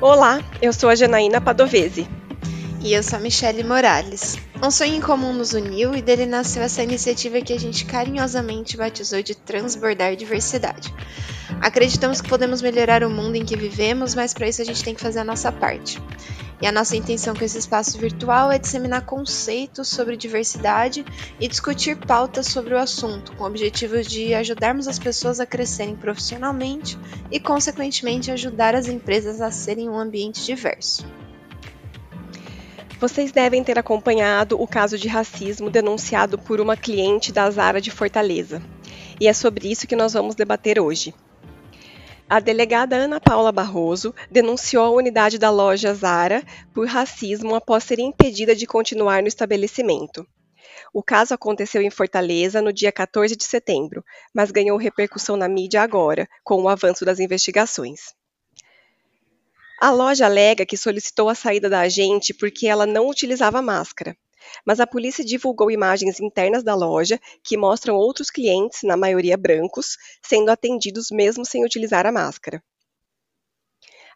Olá, eu sou a Janaína Padovese. E eu sou a Michele Morales. Um sonho em comum nos uniu e dele nasceu essa iniciativa que a gente carinhosamente batizou de Transbordar Diversidade. Acreditamos que podemos melhorar o mundo em que vivemos, mas para isso a gente tem que fazer a nossa parte. E a nossa intenção com esse espaço virtual é disseminar conceitos sobre diversidade e discutir pautas sobre o assunto, com o objetivo de ajudarmos as pessoas a crescerem profissionalmente e, consequentemente, ajudar as empresas a serem um ambiente diverso. Vocês devem ter acompanhado o caso de racismo denunciado por uma cliente da Zara de Fortaleza. E é sobre isso que nós vamos debater hoje. A delegada Ana Paula Barroso denunciou a unidade da loja Zara por racismo após ser impedida de continuar no estabelecimento. O caso aconteceu em Fortaleza no dia 14 de setembro, mas ganhou repercussão na mídia agora, com o avanço das investigações. A loja alega que solicitou a saída da agente porque ela não utilizava máscara. Mas a polícia divulgou imagens internas da loja que mostram outros clientes, na maioria brancos, sendo atendidos mesmo sem utilizar a máscara.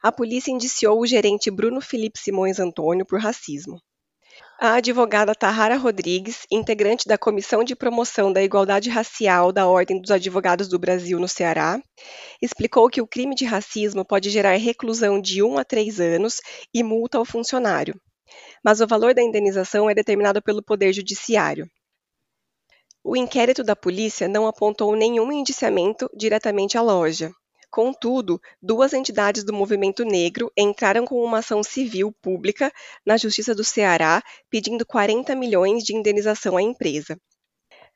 A polícia indiciou o gerente Bruno Felipe Simões Antônio por racismo. A advogada Tahara Rodrigues, integrante da Comissão de Promoção da Igualdade Racial da Ordem dos Advogados do Brasil no Ceará, explicou que o crime de racismo pode gerar reclusão de 1 a 3 anos e multa ao funcionário. Mas o valor da indenização é determinado pelo Poder Judiciário. O inquérito da polícia não apontou nenhum indiciamento diretamente à loja. Contudo, duas entidades do movimento negro entraram com uma ação civil pública na Justiça do Ceará pedindo 40 milhões de indenização à empresa.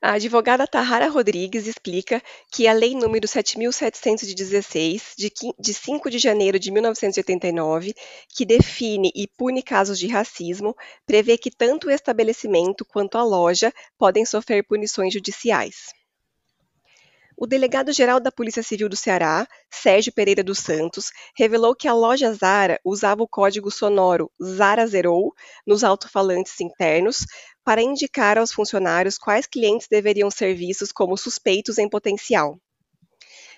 A advogada Tahara Rodrigues explica que a Lei nº 7.716, de 5 de janeiro de 1989, que define e pune casos de racismo, prevê que tanto o estabelecimento quanto a loja podem sofrer punições judiciais. O delegado-geral da Polícia Civil do Ceará, Sérgio Pereira dos Santos, revelou que a loja Zara usava o código sonoro Zara Zerou nos alto-falantes internos para indicar aos funcionários quais clientes deveriam ser vistos como suspeitos em potencial.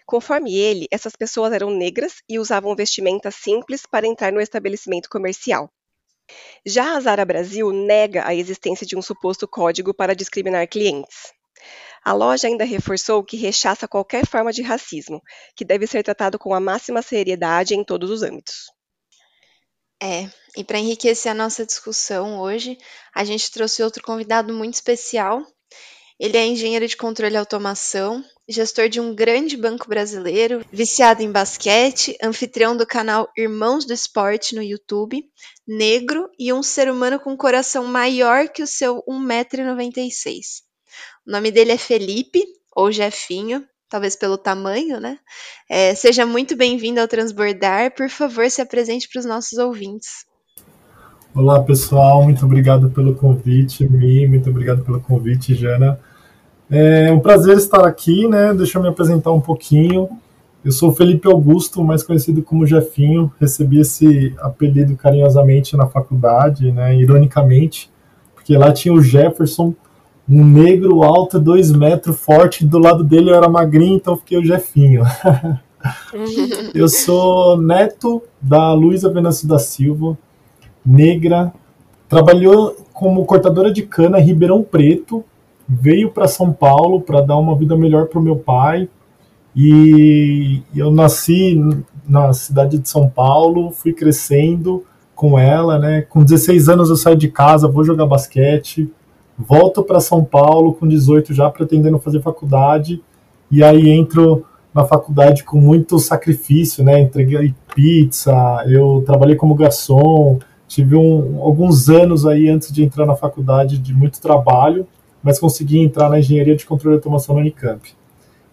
Conforme ele, essas pessoas eram negras e usavam vestimentas simples para entrar no estabelecimento comercial. Já a Zara Brasil nega a existência de um suposto código para discriminar clientes. A loja ainda reforçou que rechaça qualquer forma de racismo, que deve ser tratado com a máxima seriedade em todos os âmbitos. É, e para enriquecer a nossa discussão hoje, a gente trouxe outro convidado muito especial. Ele é engenheiro de controle e automação, gestor de um grande banco brasileiro, viciado em basquete, anfitrião do canal Irmãos do Esporte no YouTube, negro e um ser humano com um coração maior que o seu 1,96m. O nome dele é Felipe, ou Jefinho, talvez pelo tamanho, né? É, seja muito bem-vindo ao Transbordar. Por favor, se apresente para os nossos ouvintes. Olá, pessoal. Muito obrigado pelo convite, Mi. Muito obrigado pelo convite, Jana. É um prazer estar aqui, né? Deixa eu me apresentar um pouquinho. Eu sou Felipe Augusto, mais conhecido como Jefinho. Recebi esse apelido carinhosamente na faculdade, né? Ironicamente, porque lá tinha o Jefferson, um negro alto, dois metros, forte, do lado dele eu era magrinho, então fiquei o Jefinho. eu sou neto da Luísa Venâncio da Silva, negra, trabalhou como cortadora de cana em Ribeirão Preto, veio para São Paulo para dar uma vida melhor para o meu pai, e eu nasci na cidade de São Paulo, fui crescendo com ela, né? Com 16 anos eu saio de casa, vou jogar basquete, volto para São Paulo com 18 já pretendendo fazer faculdade e aí entro na faculdade com muito sacrifício, né? Entreguei pizza, eu trabalhei como garçom, tive um, alguns anos aí antes de entrar na faculdade de muito trabalho, mas consegui entrar na engenharia de controle de automação na Unicamp.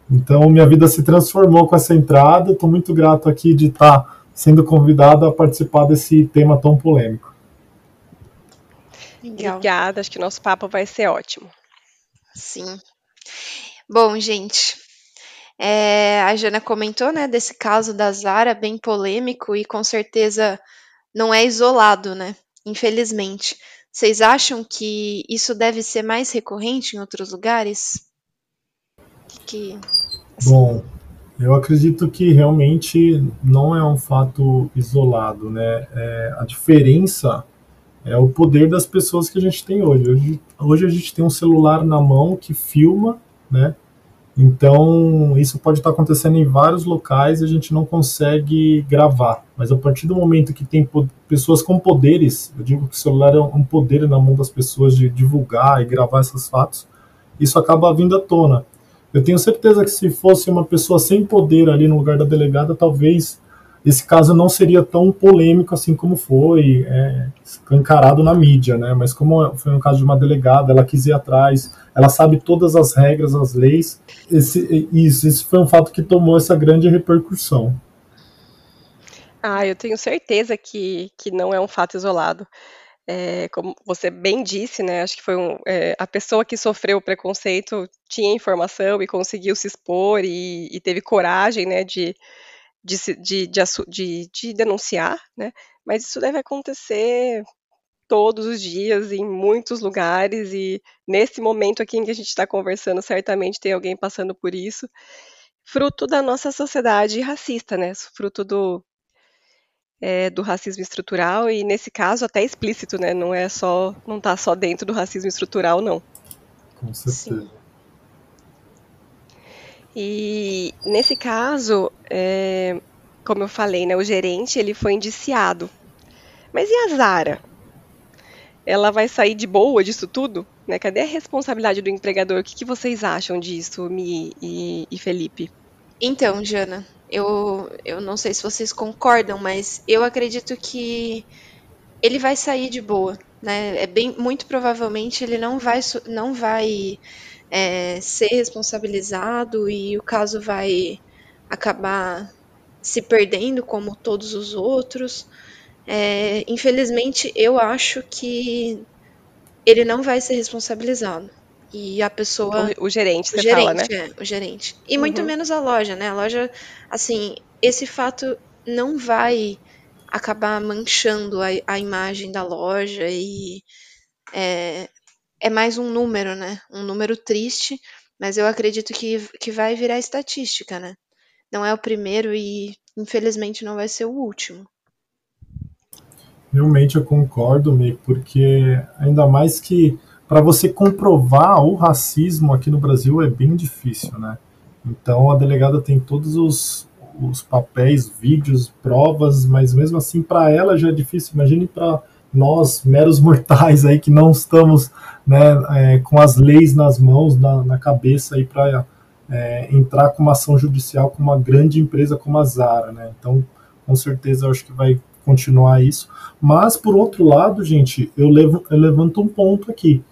Então minha vida se transformou com essa entrada. Estou muito grato aqui de estar sendo convidado a participar desse tema tão polêmico. Legal. Obrigada, acho que nosso papo vai ser ótimo. Sim. Bom, gente, É, a Jana comentou, né, desse caso da Zara, bem polêmico e com certeza não é isolado, né? Infelizmente. Vocês acham que isso deve ser mais recorrente em outros lugares? Que, assim... Bom, eu acredito que realmente não é um fato isolado, né? É, a diferença é o poder das pessoas que a gente tem hoje. hoje. Hoje a gente tem um celular na mão que filma, né? Então, isso pode estar acontecendo em vários locais e a gente não consegue gravar. Mas a partir do momento que tem pessoas com poderes, eu digo que o celular é um poder na mão das pessoas de divulgar e gravar esses fatos, isso acaba vindo à tona. Eu tenho certeza que se fosse uma pessoa sem poder ali no lugar da delegada, talvez esse caso não seria tão polêmico assim como foi é, escancarado na mídia, né? Mas como foi um caso de uma delegada, ela quis ir atrás, ela sabe todas as regras, as leis. Esse, isso, isso foi um fato que tomou essa grande repercussão. Ah, eu tenho certeza que, que não é um fato isolado. É, como você bem disse, né? Acho que foi um, é, a pessoa que sofreu o preconceito tinha informação e conseguiu se expor e, e teve coragem, né, de, de, de, de, de, denunciar, né? Mas isso deve acontecer todos os dias, em muitos lugares, e nesse momento aqui em que a gente está conversando, certamente tem alguém passando por isso, fruto da nossa sociedade racista, né? Fruto do, é, do racismo estrutural, e nesse caso até explícito, né? Não é só, não está só dentro do racismo estrutural, não. Com certeza. Sim. E nesse caso, é, como eu falei, né, o gerente ele foi indiciado. Mas e a Zara? Ela vai sair de boa disso tudo? Né? Cadê a responsabilidade do empregador? O que, que vocês acham disso, Mi e, e Felipe? Então, Jana, eu, eu não sei se vocês concordam, mas eu acredito que ele vai sair de boa, né? É bem, muito provavelmente ele não vai, não vai é, ser responsabilizado e o caso vai acabar se perdendo como todos os outros. É, infelizmente, eu acho que ele não vai ser responsabilizado. E a pessoa. O, o gerente, você o gerente, fala, né? É, o gerente. E uhum. muito menos a loja, né? A loja, assim, esse fato não vai acabar manchando a, a imagem da loja e é, é mais um número, né? Um número triste, mas eu acredito que, que vai virar estatística, né? Não é o primeiro e infelizmente não vai ser o último. Realmente eu concordo, Mi, porque ainda mais que para você comprovar o racismo aqui no Brasil é bem difícil, né? Então a delegada tem todos os, os papéis, vídeos, provas, mas mesmo assim para ela já é difícil. Imagine para nós, meros mortais aí que não estamos né, é, com as leis nas mãos, na, na cabeça aí para é, entrar com uma ação judicial com uma grande empresa como a Zara, né? Então, com certeza, eu acho que vai continuar isso. Mas, por outro lado, gente, eu, levo, eu levanto um ponto aqui.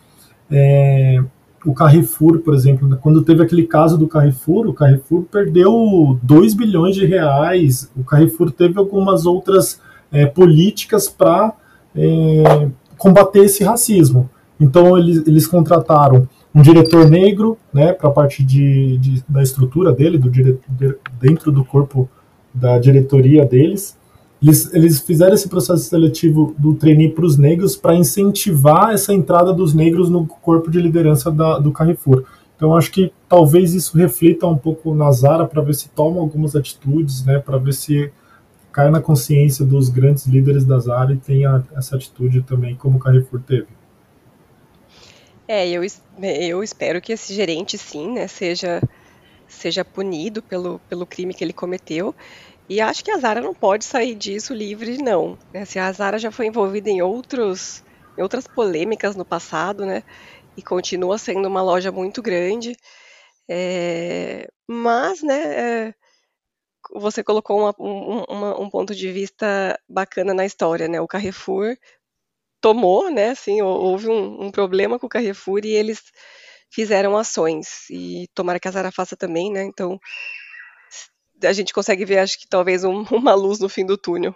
É, o Carrefour, por exemplo, quando teve aquele caso do Carrefour, o Carrefour perdeu 2 bilhões de reais. O Carrefour teve algumas outras é, políticas para é, combater esse racismo. Então eles, eles contrataram um diretor negro, né, para a parte de, de, da estrutura dele, do dire, de, dentro do corpo da diretoria deles. Eles, eles fizeram esse processo seletivo do trainee para os negros para incentivar essa entrada dos negros no corpo de liderança da, do Carrefour. Então acho que talvez isso reflita um pouco na Zara para ver se toma algumas atitudes, né, para ver se cai na consciência dos grandes líderes da Zara e tenha essa atitude também como o Carrefour teve. É, eu, eu espero que esse gerente, sim, né, seja, seja punido pelo, pelo crime que ele cometeu. E acho que a Zara não pode sair disso livre, não. Né? Se a Zara já foi envolvida em, outros, em outras polêmicas no passado, né? E continua sendo uma loja muito grande. É, mas, né, é, você colocou uma, um, uma, um ponto de vista bacana na história, né? O Carrefour tomou, né? Assim, houve um, um, problema com o Carrefour e eles fizeram ações. E tomara que a Zara faça também, né? Então a gente consegue ver, acho que talvez um, uma luz no fim do túnel.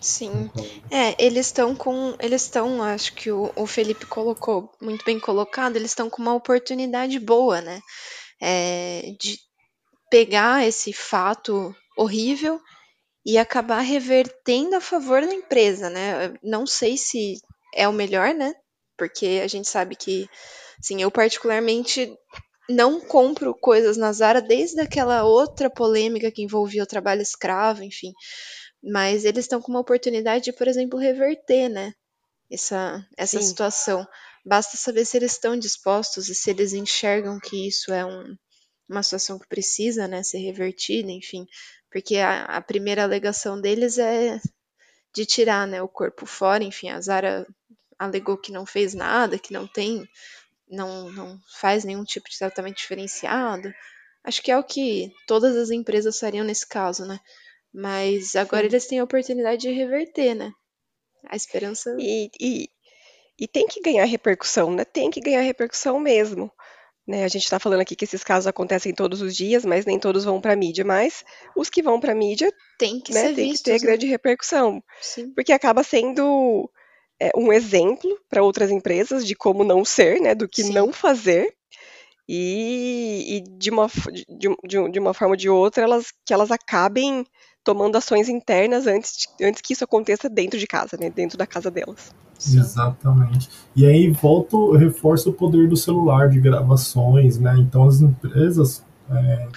Sim. É, eles estão com. Eles estão, acho que o, o Felipe colocou muito bem colocado, eles estão com uma oportunidade boa, né? É, de pegar esse fato horrível e acabar revertendo a favor da empresa, né? Não sei se é o melhor, né? Porque a gente sabe que, sim, eu particularmente não compro coisas na Zara desde aquela outra polêmica que envolvia o trabalho escravo, enfim. Mas eles estão com uma oportunidade de, por exemplo, reverter, né? Essa, essa situação. Basta saber se eles estão dispostos e se eles enxergam que isso é um, uma situação que precisa né, ser revertida, enfim. Porque a, a primeira alegação deles é de tirar né, o corpo fora, enfim, a Zara alegou que não fez nada, que não tem, não, não faz nenhum tipo de tratamento diferenciado. Acho que é o que todas as empresas fariam nesse caso, né? Mas agora Sim. eles têm a oportunidade de reverter, né? A esperança. E, e, e tem que ganhar repercussão, né? Tem que ganhar repercussão mesmo. Né, a gente está falando aqui que esses casos acontecem todos os dias, mas nem todos vão para a mídia. Mas os que vão para a mídia tem que, né, tem vistos, que ter né? grande repercussão, Sim. porque acaba sendo é, um exemplo para outras empresas de como não ser, né, do que Sim. não fazer. E, e de, uma, de, de, de uma forma ou de outra, elas, que elas acabem tomando ações internas antes, antes que isso aconteça dentro de casa, né, dentro da casa delas. Exatamente. E aí volto, reforça o poder do celular de gravações, né? Então as empresas é,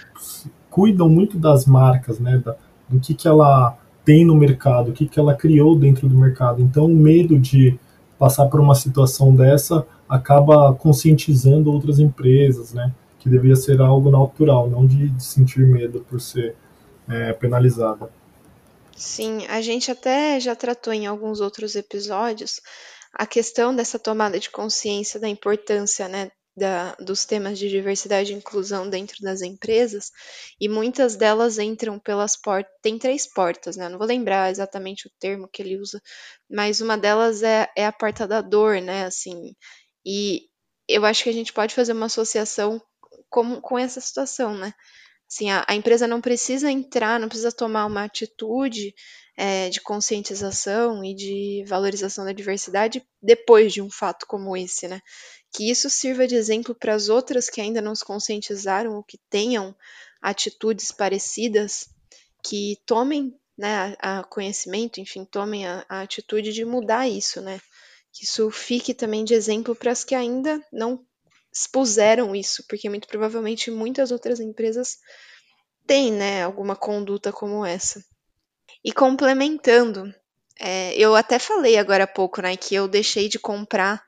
cuidam muito das marcas, né? Da, do que, que ela tem no mercado, o que, que ela criou dentro do mercado. Então o medo de passar por uma situação dessa acaba conscientizando outras empresas, né? Que deveria ser algo natural, não de, de sentir medo por ser é, penalizada. Sim, a gente até já tratou em alguns outros episódios a questão dessa tomada de consciência da importância, né, da, dos temas de diversidade e inclusão dentro das empresas, e muitas delas entram pelas portas. Tem três portas, né? Não vou lembrar exatamente o termo que ele usa, mas uma delas é, é a porta da dor, né? Assim, e eu acho que a gente pode fazer uma associação com, com essa situação, né? Assim, a, a empresa não precisa entrar, não precisa tomar uma atitude é, de conscientização e de valorização da diversidade depois de um fato como esse, né? Que isso sirva de exemplo para as outras que ainda não se conscientizaram ou que tenham atitudes parecidas, que tomem né, a, a conhecimento, enfim, tomem a, a atitude de mudar isso, né? Que isso fique também de exemplo para as que ainda não expuseram isso, porque muito provavelmente muitas outras empresas têm, né, alguma conduta como essa. E complementando, é, eu até falei agora há pouco, né, que eu deixei de comprar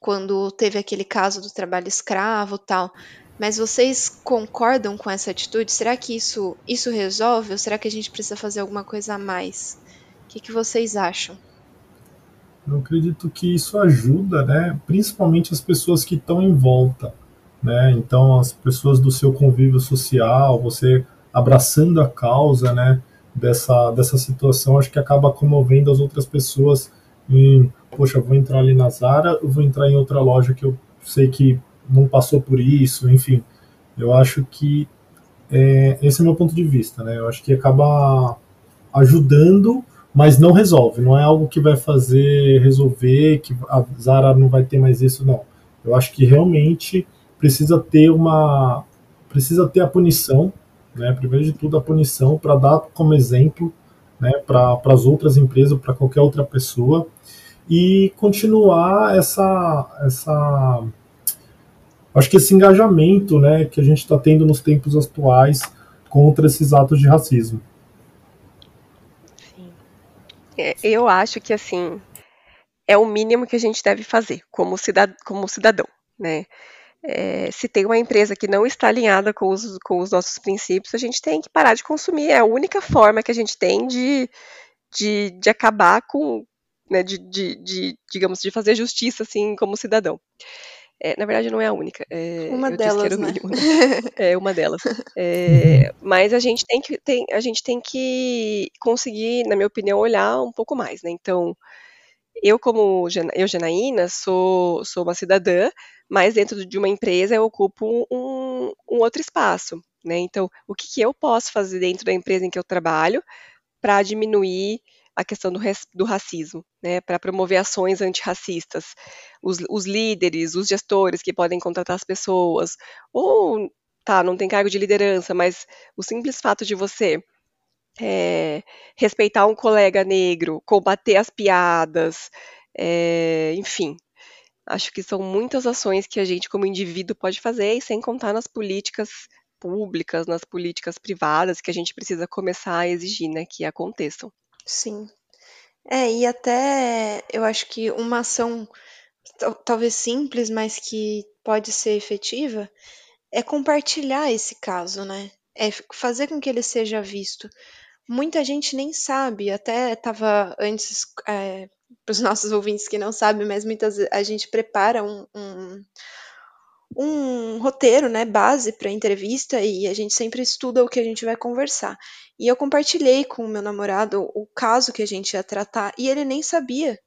quando teve aquele caso do trabalho escravo tal. Mas vocês concordam com essa atitude? Será que isso, isso resolve ou será que a gente precisa fazer alguma coisa a mais? O que, que vocês acham? Eu acredito que isso ajuda, né, principalmente as pessoas que estão em volta, né? Então as pessoas do seu convívio social, você abraçando a causa, né, dessa dessa situação, acho que acaba comovendo as outras pessoas em, poxa, vou entrar ali na Zara, vou entrar em outra loja que eu sei que não passou por isso, enfim. Eu acho que é, esse é o meu ponto de vista, né? Eu acho que acaba ajudando mas não resolve, não é algo que vai fazer resolver, que a Zara não vai ter mais isso, não. Eu acho que realmente precisa ter uma precisa ter a punição, né? Primeiro de tudo a punição para dar como exemplo, né, para as outras empresas, para qualquer outra pessoa e continuar essa essa acho que esse engajamento, né, que a gente está tendo nos tempos atuais contra esses atos de racismo. É, eu acho que assim é o mínimo que a gente deve fazer como, como cidadão, né? É, se tem uma empresa que não está alinhada com os, com os nossos princípios, a gente tem que parar de consumir. É a única forma que a gente tem de, de, de acabar com, né, de, de, de, digamos, de fazer justiça, assim, como cidadão. É, na verdade, não é a única. É, uma delas, né? Mínimo, né? É uma delas. É, mas a gente tem que tem, a gente tem que conseguir, na minha opinião, olhar um pouco mais, né? Então, eu como eu Janaína sou sou uma cidadã, mas dentro de uma empresa eu ocupo um, um outro espaço, né? Então, o que, que eu posso fazer dentro da empresa em que eu trabalho para diminuir a questão do, do racismo, né, para promover ações antirracistas. Os, os líderes, os gestores que podem contratar as pessoas, ou tá, não tem cargo de liderança, mas o simples fato de você é, respeitar um colega negro, combater as piadas, é, enfim, acho que são muitas ações que a gente, como indivíduo, pode fazer, e sem contar nas políticas públicas, nas políticas privadas, que a gente precisa começar a exigir né, que aconteçam. Sim. É, e até eu acho que uma ação talvez simples, mas que pode ser efetiva, é compartilhar esse caso, né? É fazer com que ele seja visto. Muita gente nem sabe, até estava antes, é, para os nossos ouvintes que não sabem, mas muitas a gente prepara um, um, um roteiro, né, base para entrevista e a gente sempre estuda o que a gente vai conversar. E eu compartilhei com o meu namorado o caso que a gente ia tratar e ele nem sabia.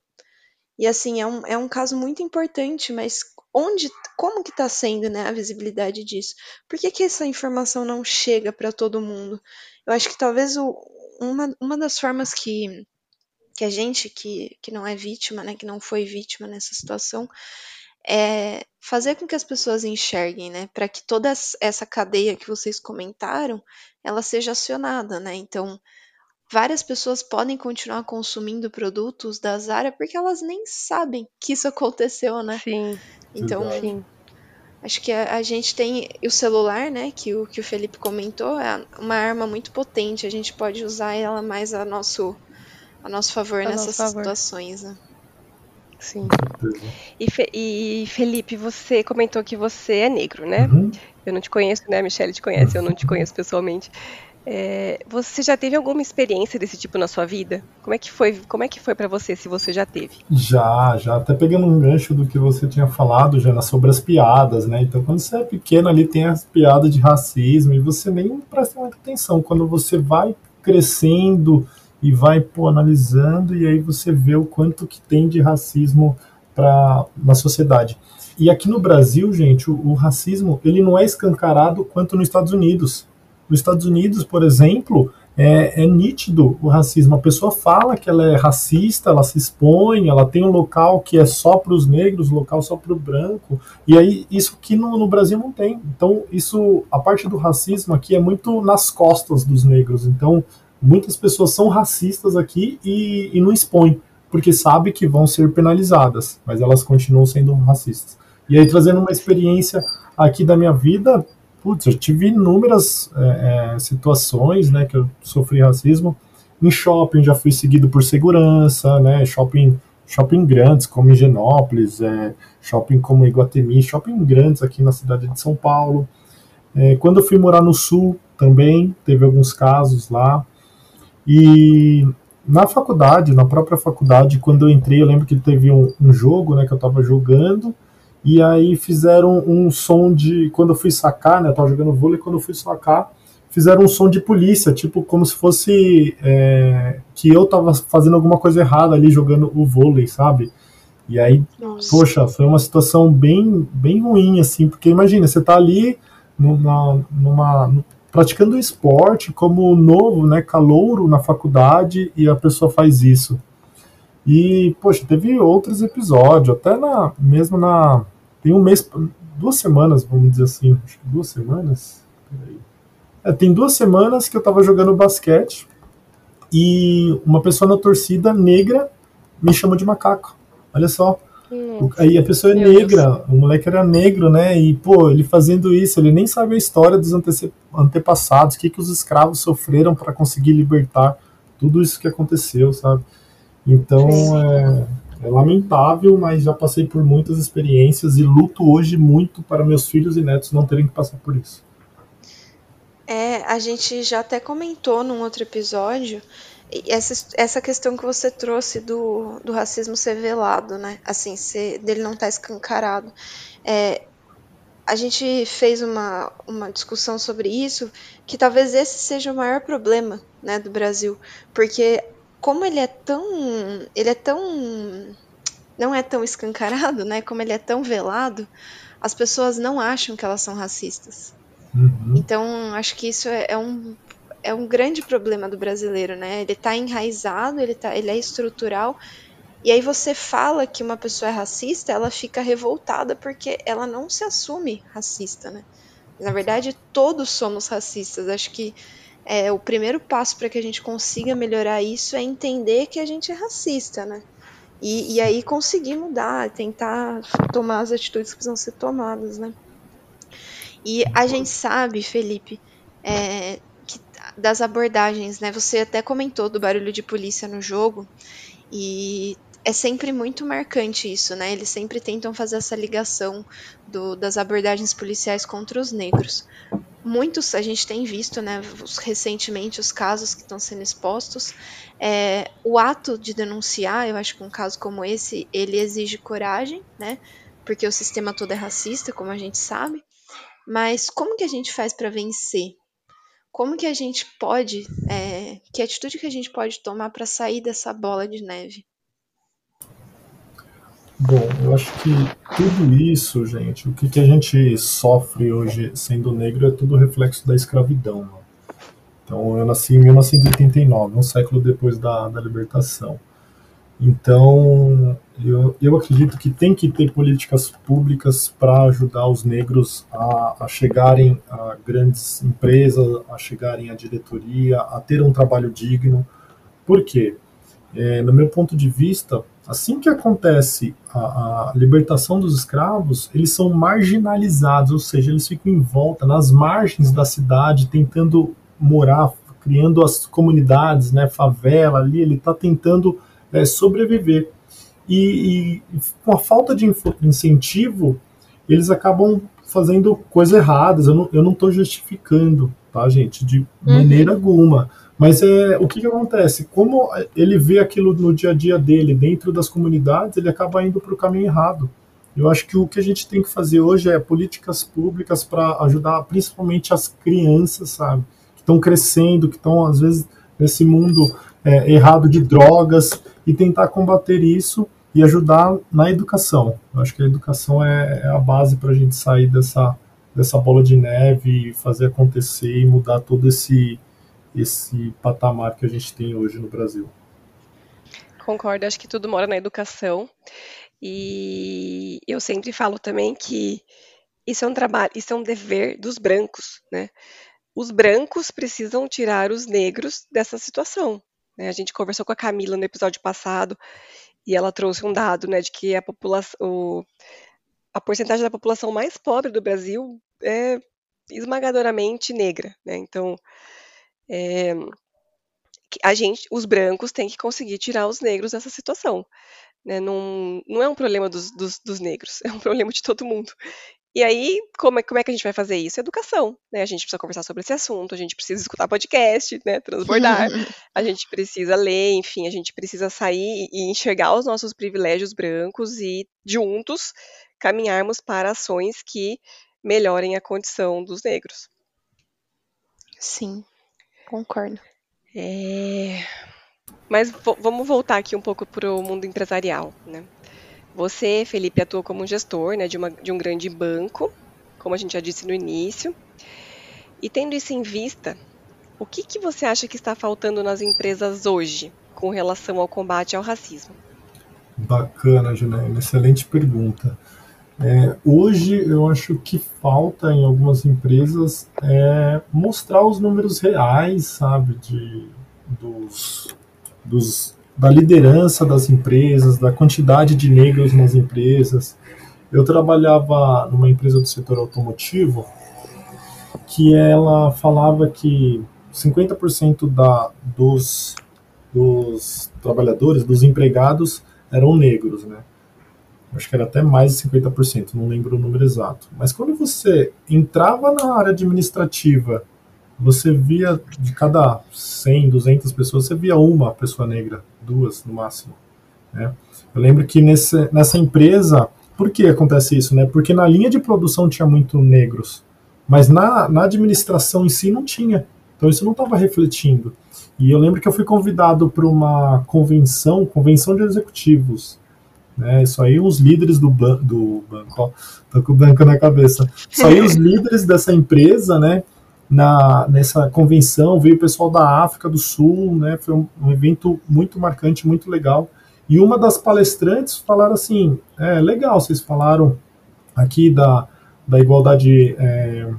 E assim, é um, é um caso muito importante, mas onde, como que está sendo né, a visibilidade disso? Por que, que essa informação não chega para todo mundo? Eu acho que talvez o, uma, uma das formas que, que a gente que, que não é vítima, né, que não foi vítima nessa situação, é fazer com que as pessoas enxerguem, né, para que toda essa cadeia que vocês comentaram, ela seja acionada, né? Então, várias pessoas podem continuar consumindo produtos da Zara porque elas nem sabem que isso aconteceu, né? Sim. Então, Sim. acho que a, a, gente tem o celular, né, que o que o Felipe comentou, é uma arma muito potente. A gente pode usar ela mais a nosso a nosso favor a nessas nosso favor. situações, né? Sim. E, Fe, e, Felipe, você comentou que você é negro, né? Uhum. Eu não te conheço, né? A Michelle te conhece, eu não te conheço pessoalmente. É, você já teve alguma experiência desse tipo na sua vida? Como é que foi? Como é que foi para você, se você já teve? Já, já. Até pegando um gancho do que você tinha falado, Jana, sobre as piadas, né? Então, quando você é pequeno ali tem as piadas de racismo e você nem presta muita atenção. Quando você vai crescendo e vai pô, analisando e aí você vê o quanto que tem de racismo para na sociedade. E aqui no Brasil, gente, o, o racismo ele não é escancarado quanto nos Estados Unidos nos Estados Unidos, por exemplo, é, é, nítido o racismo. A pessoa fala que ela é racista, ela se expõe, ela tem um local que é só para os negros, local só para o branco. E aí isso que no, no, Brasil não tem. Então isso, a parte do racismo aqui é muito nas costas dos negros. Então muitas pessoas são racistas aqui e, e não expõem, porque sabe que vão ser penalizadas, mas elas continuam sendo racistas. E aí trazendo uma experiência aqui da minha vida, putz, eu tive inúmeras é, é, situações, né, que eu sofri racismo. Em shopping já fui seguido por segurança, né, shopping, shopping grandes como Higienópolis, é, shopping como Iguatemi, shopping grandes aqui na cidade de São Paulo. É, quando eu fui morar no Sul também, teve alguns casos lá. E na faculdade, na própria faculdade, quando eu entrei, eu lembro que teve um, um jogo, né, que eu estava jogando, e aí fizeram um som de. Quando eu fui sacar, né? Eu tava jogando vôlei, quando eu fui sacar, fizeram um som de polícia, tipo, como se fosse é, que eu tava fazendo alguma coisa errada ali jogando o vôlei, sabe? E aí, Nossa. poxa, foi uma situação bem, bem ruim, assim, porque imagina, você tá ali numa, numa, praticando esporte como novo, né, calouro na faculdade e a pessoa faz isso. E, poxa, teve outros episódios, até na, mesmo na, tem um mês, duas semanas, vamos dizer assim, acho que duas semanas. É, tem duas semanas que eu tava jogando basquete e uma pessoa na torcida negra me chamou de macaco. Olha só. Aí a pessoa é Meu negra, Deus. o moleque era negro, né? E, pô, ele fazendo isso, ele nem sabe a história dos antepassados, o que, que os escravos sofreram para conseguir libertar tudo isso que aconteceu, sabe? Então, é, é lamentável, mas já passei por muitas experiências e luto hoje muito para meus filhos e netos não terem que passar por isso. É, a gente já até comentou num outro episódio essa, essa questão que você trouxe do, do racismo ser velado, né? Assim, ser, dele não estar tá escancarado. É, a gente fez uma, uma discussão sobre isso, que talvez esse seja o maior problema né, do Brasil, porque como ele é tão. Ele é tão. Não é tão escancarado, né? Como ele é tão velado, as pessoas não acham que elas são racistas. Uhum. Então, acho que isso é, é, um, é um grande problema do brasileiro, né? Ele está enraizado, ele, tá, ele é estrutural. E aí você fala que uma pessoa é racista, ela fica revoltada porque ela não se assume racista, né? Na verdade, todos somos racistas. Acho que é, o primeiro passo para que a gente consiga melhorar isso é entender que a gente é racista, né? E, e aí conseguir mudar, tentar tomar as atitudes que precisam ser tomadas, né? E a gente sabe, Felipe, é, das abordagens, né? Você até comentou do barulho de polícia no jogo e é sempre muito marcante isso, né? Eles sempre tentam fazer essa ligação do, das abordagens policiais contra os negros. Muitos a gente tem visto, né, recentemente os casos que estão sendo expostos. É, o ato de denunciar, eu acho que um caso como esse, ele exige coragem, né? Porque o sistema todo é racista, como a gente sabe. Mas como que a gente faz para vencer? Como que a gente pode, é, que atitude que a gente pode tomar para sair dessa bola de neve? Bom, eu acho que tudo isso, gente, o que, que a gente sofre hoje sendo negro é tudo reflexo da escravidão. Né? Então, eu nasci em 1989, um século depois da, da libertação. Então, eu, eu acredito que tem que ter políticas públicas para ajudar os negros a, a chegarem a grandes empresas, a chegarem à diretoria, a ter um trabalho digno. Por quê? É, no meu ponto de vista, Assim que acontece a, a, libertação dos escravos, eles são marginalizados, ou seja, eles ficam em volta, nas margens da cidade, tentando morar, criando as comunidades, né, favela ali, ele está tentando é, sobreviver. E, e, com a falta de incentivo, eles acabam fazendo coisas erradas. Eu não estou justificando, tá, gente, de uhum. maneira alguma. Mas é, o que, que acontece? Como ele vê aquilo no dia a dia dele, dentro das comunidades, ele acaba indo para o caminho errado. Eu acho que o que a gente tem que fazer hoje é políticas públicas para ajudar principalmente as crianças, sabe? Que estão crescendo, que estão, às vezes, nesse mundo é, errado de drogas, e tentar combater isso e ajudar na educação. Eu acho que a educação é, é a base para a gente sair dessa, dessa bola de neve e fazer acontecer e mudar todo esse esse patamar que a gente tem hoje no Brasil. Concordo, acho que tudo mora na educação. E eu sempre falo também que isso é um trabalho, isso é um dever dos brancos, né? Os brancos precisam tirar os negros dessa situação. Né? A gente conversou com a Camila no episódio passado e ela trouxe um dado, né, de que a população, a porcentagem da população mais pobre do Brasil é esmagadoramente negra, né? Então, é, a gente, os brancos têm que conseguir tirar os negros dessa situação. Né? Não, não é um problema dos, dos, dos, negros, é um problema de todo mundo. E aí, como é, como é que a gente vai fazer isso? Educação. Né? A gente precisa conversar sobre esse assunto, a gente precisa escutar podcast, né? transbordar, a gente precisa ler, enfim, a gente precisa sair e enxergar os nossos privilégios brancos e, juntos, caminharmos para ações que melhorem a condição dos negros. Sim, Concordo. É... Mas vamos voltar aqui um pouco para o mundo empresarial, né? Você, Felipe, atua como gestor né, de, uma, de um grande banco, como a gente já disse no início. E tendo isso em vista, o que, que você acha que está faltando nas empresas hoje com relação ao combate ao racismo? Bacana, Janaína. Excelente pergunta. É, hoje eu acho que falta em algumas empresas é, mostrar os números reais, sabe, de, dos, dos, da liderança das empresas, da quantidade de negros nas empresas. Eu trabalhava numa empresa do setor automotivo que ela falava que 50% da, dos, dos trabalhadores, dos empregados, eram negros, né? acho que era até mais de 50%, não lembro o número exato. Mas quando você entrava na área administrativa, você via de cada 100, 200 pessoas, você via uma pessoa negra, duas no máximo. Né? Eu lembro que nesse, nessa empresa, por que acontece isso? Né? Porque na linha de produção tinha muito negros, mas na, na administração em si não tinha. Então isso não estava refletindo. E eu lembro que eu fui convidado para uma convenção, convenção de executivos, né? Isso aí os líderes do, ban do banco, ó, tô com o banco na cabeça. Isso aí os líderes dessa empresa, né? Na, nessa convenção veio o pessoal da África do Sul, né? Foi um, um evento muito marcante, muito legal. E uma das palestrantes falaram assim: é legal, vocês falaram aqui da, da igualdade é,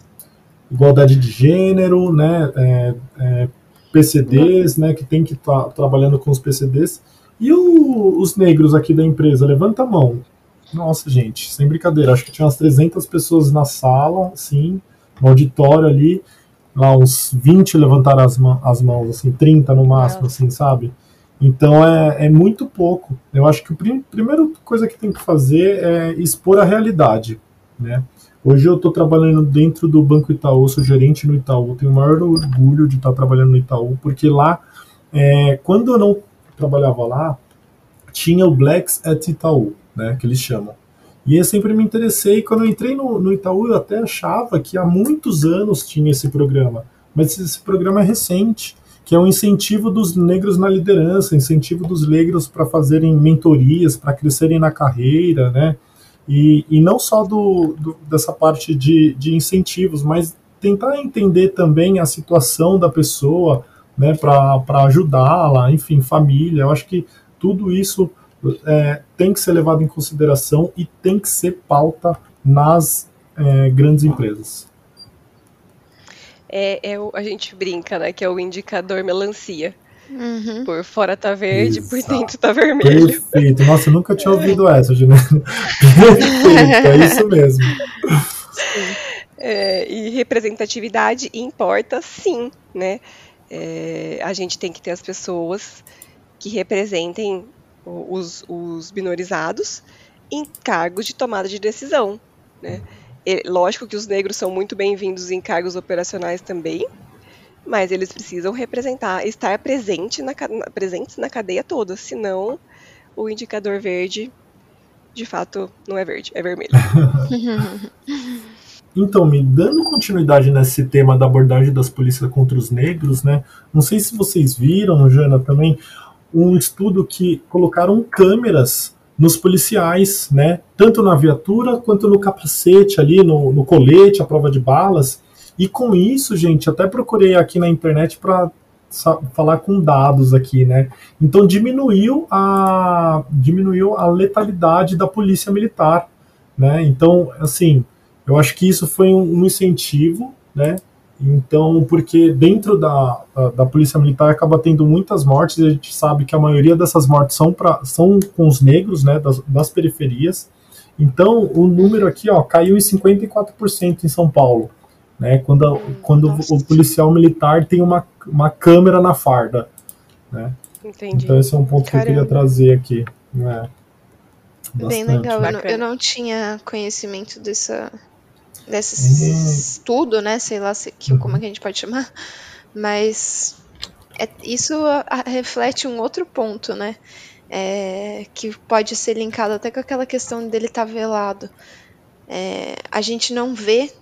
igualdade de gênero, né, é, é, PCDs, né, que tem que estar tá trabalhando com os PCDs. E o, os negros aqui da empresa, levanta a mão. Nossa, gente, sem brincadeira, acho que tinha umas 300 pessoas na sala, assim, no auditório ali, lá uns 20 levantaram as, as mãos, assim, 30 no máximo, assim, sabe? Então é, é muito pouco. Eu acho que a prim primeira coisa que tem que fazer é expor a realidade, né? Hoje eu estou trabalhando dentro do Banco Itaú, sou gerente no Itaú, tenho o maior orgulho de estar trabalhando no Itaú, porque lá, é, quando eu não trabalhava lá, tinha o Blacks at Itaú, né, que eles chamam. E eu sempre me interessei, quando eu entrei no, no Itaú, eu até achava que há muitos anos tinha esse programa, mas esse programa é recente, que é um incentivo dos negros na liderança, incentivo dos negros para fazerem mentorias, para crescerem na carreira, né, e, e não só do, do, dessa parte de, de incentivos, mas tentar entender também a situação da pessoa, né, para ajudá-la, enfim, família. Eu acho que tudo isso é, tem que ser levado em consideração e tem que ser pauta nas é, grandes empresas. É, é o, a gente brinca, né, que é o indicador melancia. Uhum. Por fora tá verde, Exato. por dentro tá vermelho. Perfeito. Nossa, eu nunca tinha ouvido essa, Juliana. Perfeito, é isso mesmo. É, e representatividade importa sim, né? É, a gente tem que ter as pessoas que representem os, os minorizados em cargos de tomada de decisão, né? É, lógico que os negros são muito bem-vindos em cargos operacionais também, mas eles precisam representar, estar presente na, presentes na cadeia toda, senão o indicador verde, de fato, não é verde, é vermelho. Então, me dando continuidade nesse tema da abordagem das polícias contra os negros, né? Não sei se vocês viram, Jana, também um estudo que colocaram câmeras nos policiais, né? Tanto na viatura quanto no capacete ali, no, no colete, a prova de balas. E com isso, gente, até procurei aqui na internet para falar com dados aqui, né? Então diminuiu a diminuiu a letalidade da polícia militar, né? Então, assim, eu acho que isso foi um, incentivo, né? Então, porque dentro da, da, da, polícia militar acaba tendo muitas mortes, e a gente sabe que a maioria dessas mortes são, pra, são com os negros, né, das, das periferias. Então, o número aqui ó, caiu em 54% em São Paulo né? Quando, quando o policial militar tem uma, uma câmera na farda, né? Entendi. Então esse é um ponto Caramba. que eu queria trazer aqui, né? Bem legal, eu não, eu não, tinha conhecimento dessa, desse uhum. estudo, né? Sei lá se, que, como é que a gente pode chamar, mas é, isso reflete um outro ponto, né? É, que pode ser linkado até com aquela questão dele estar tá velado. É, a gente não vê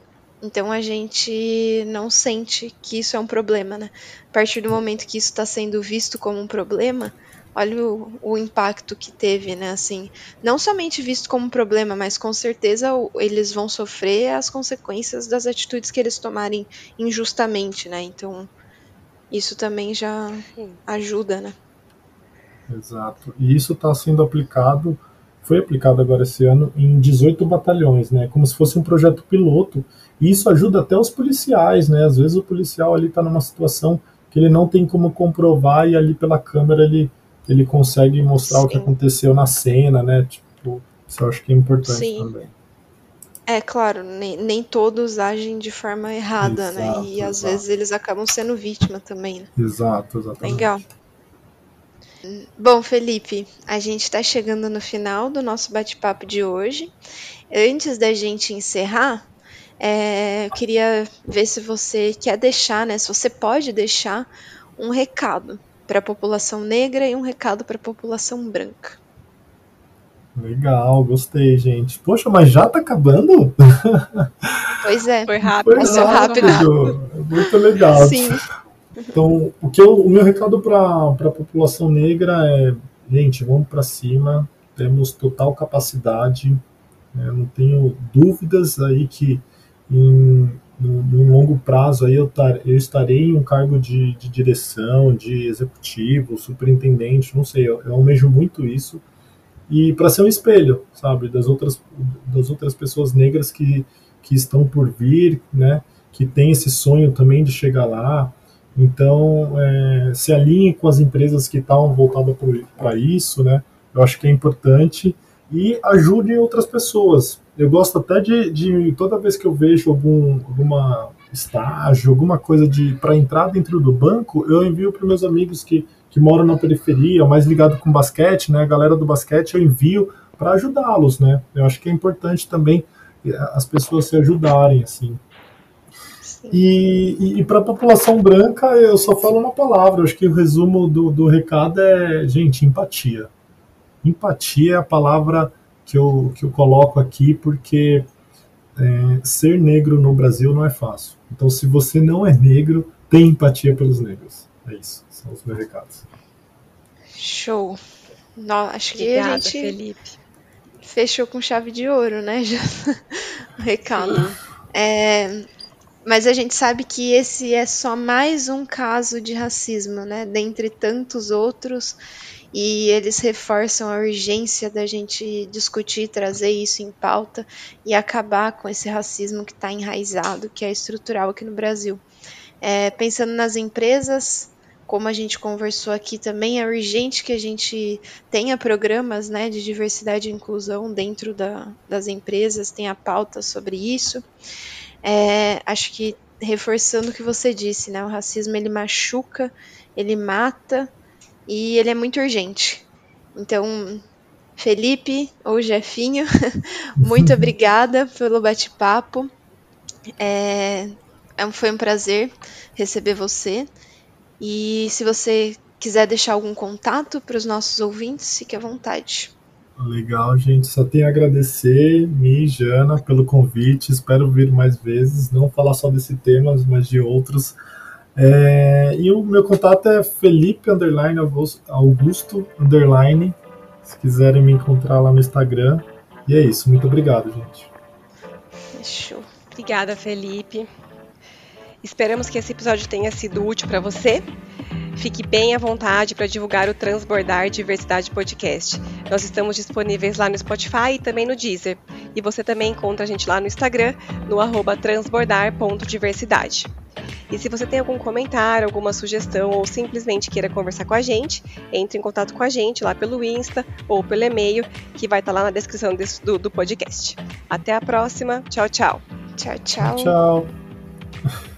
então a gente não sente que isso é um problema, né? A partir do momento que isso está sendo visto como um problema, olha o, o, impacto que teve, né? Assim, não somente visto como problema, mas com certeza eles vão sofrer as consequências das atitudes que eles tomarem injustamente, né? Então isso também já ajuda, né? Exato. E isso está sendo aplicado, foi aplicado agora esse ano em 18 batalhões, né? Como se fosse um projeto piloto e isso ajuda até os policiais, né? Às vezes o policial ali está numa situação que ele não tem como comprovar e ali pela câmera ele, ele consegue mostrar Sim. o que aconteceu na cena, né? Tipo, isso eu acho que é importante Sim. também. É claro, nem, nem todos agem de forma errada, né? exato, né? E às vezes eles acabam sendo vítima também. Né? Exato, exatamente. Legal. Bom, Felipe, a gente está chegando no final do nosso bate-papo de hoje. Antes da gente encerrar, é, eu queria ver se você quer deixar, né? Se você pode deixar um recado para a população negra e um recado para a população branca. Legal, gostei, gente. Poxa, mas já tá acabando? Pois é. Foi rápido. Foi rápido. rápido. Muito legal. Sim. Então, o, que eu, o meu recado para a população negra é, gente, vamos para cima, temos total capacidade, né, não tenho dúvidas aí que em num longo prazo aí eu, tar, eu estarei em um cargo de, de direção, de executivo, superintendente, não sei, eu, eu almejo muito isso e para ser um espelho, sabe, das outras das outras pessoas negras que, que estão por vir, né? que tem esse sonho também de chegar lá. Então, é, se alinhe com as empresas que estão voltadas para isso, né? Eu acho que é importante e ajude outras pessoas. Eu gosto até de, de toda vez que eu vejo algum alguma estágio, alguma coisa de para entrar dentro do banco, eu envio para meus amigos que, que moram na periferia, mais ligado com basquete, né? A galera do basquete eu envio para ajudá-los, né? Eu acho que é importante também eh, as pessoas se ajudarem assim. E, e, e para a população branca, eu só falo uma palavra. Eu acho que o resumo do, do recado é, gente, empatia. Empatia é a palavra que eu, que eu coloco aqui, porque é, ser negro no Brasil não é fácil. Então, se você não é negro, tem empatia pelos negros. É isso, são os meus recados. Show. No, acho que Obrigada, a gente Felipe. fechou com chave de ouro, né? Já, o recado. É, mas a gente sabe que esse é só mais um caso de racismo, né? Dentre tantos outros e eles reforçam a urgência da gente discutir, trazer isso em pauta e acabar com esse racismo que está enraizado, que é estrutural aqui no Brasil. É, pensando nas empresas, como a gente conversou aqui também, é urgente que a gente tenha programas né, de diversidade e inclusão dentro da, das empresas, tenha pauta sobre isso. É, acho que reforçando o que você disse, né, o racismo ele machuca, ele mata, e ele é muito urgente. Então, Felipe ou Jefinho, muito obrigada pelo bate-papo. É, é foi um prazer receber você. E se você quiser deixar algum contato para os nossos ouvintes, fique à vontade. Legal, gente. Só tenho a agradecer, Mi, Jana, pelo convite. Espero vir mais vezes, não falar só desse tema, mas de outros. É, e o meu contato é Felipe underline Augusto, underline. Se quiserem me encontrar lá no Instagram. E é isso. Muito obrigado, gente. Fechou. Obrigada, Felipe. Esperamos que esse episódio tenha sido útil para você. Fique bem à vontade para divulgar o Transbordar Diversidade Podcast. Nós estamos disponíveis lá no Spotify e também no Deezer. E você também encontra a gente lá no Instagram, no arroba transbordar.diversidade. E se você tem algum comentário, alguma sugestão ou simplesmente queira conversar com a gente, entre em contato com a gente lá pelo Insta ou pelo e-mail, que vai estar lá na descrição desse, do, do podcast. Até a próxima. Tchau, tchau. Tchau, tchau. Tchau.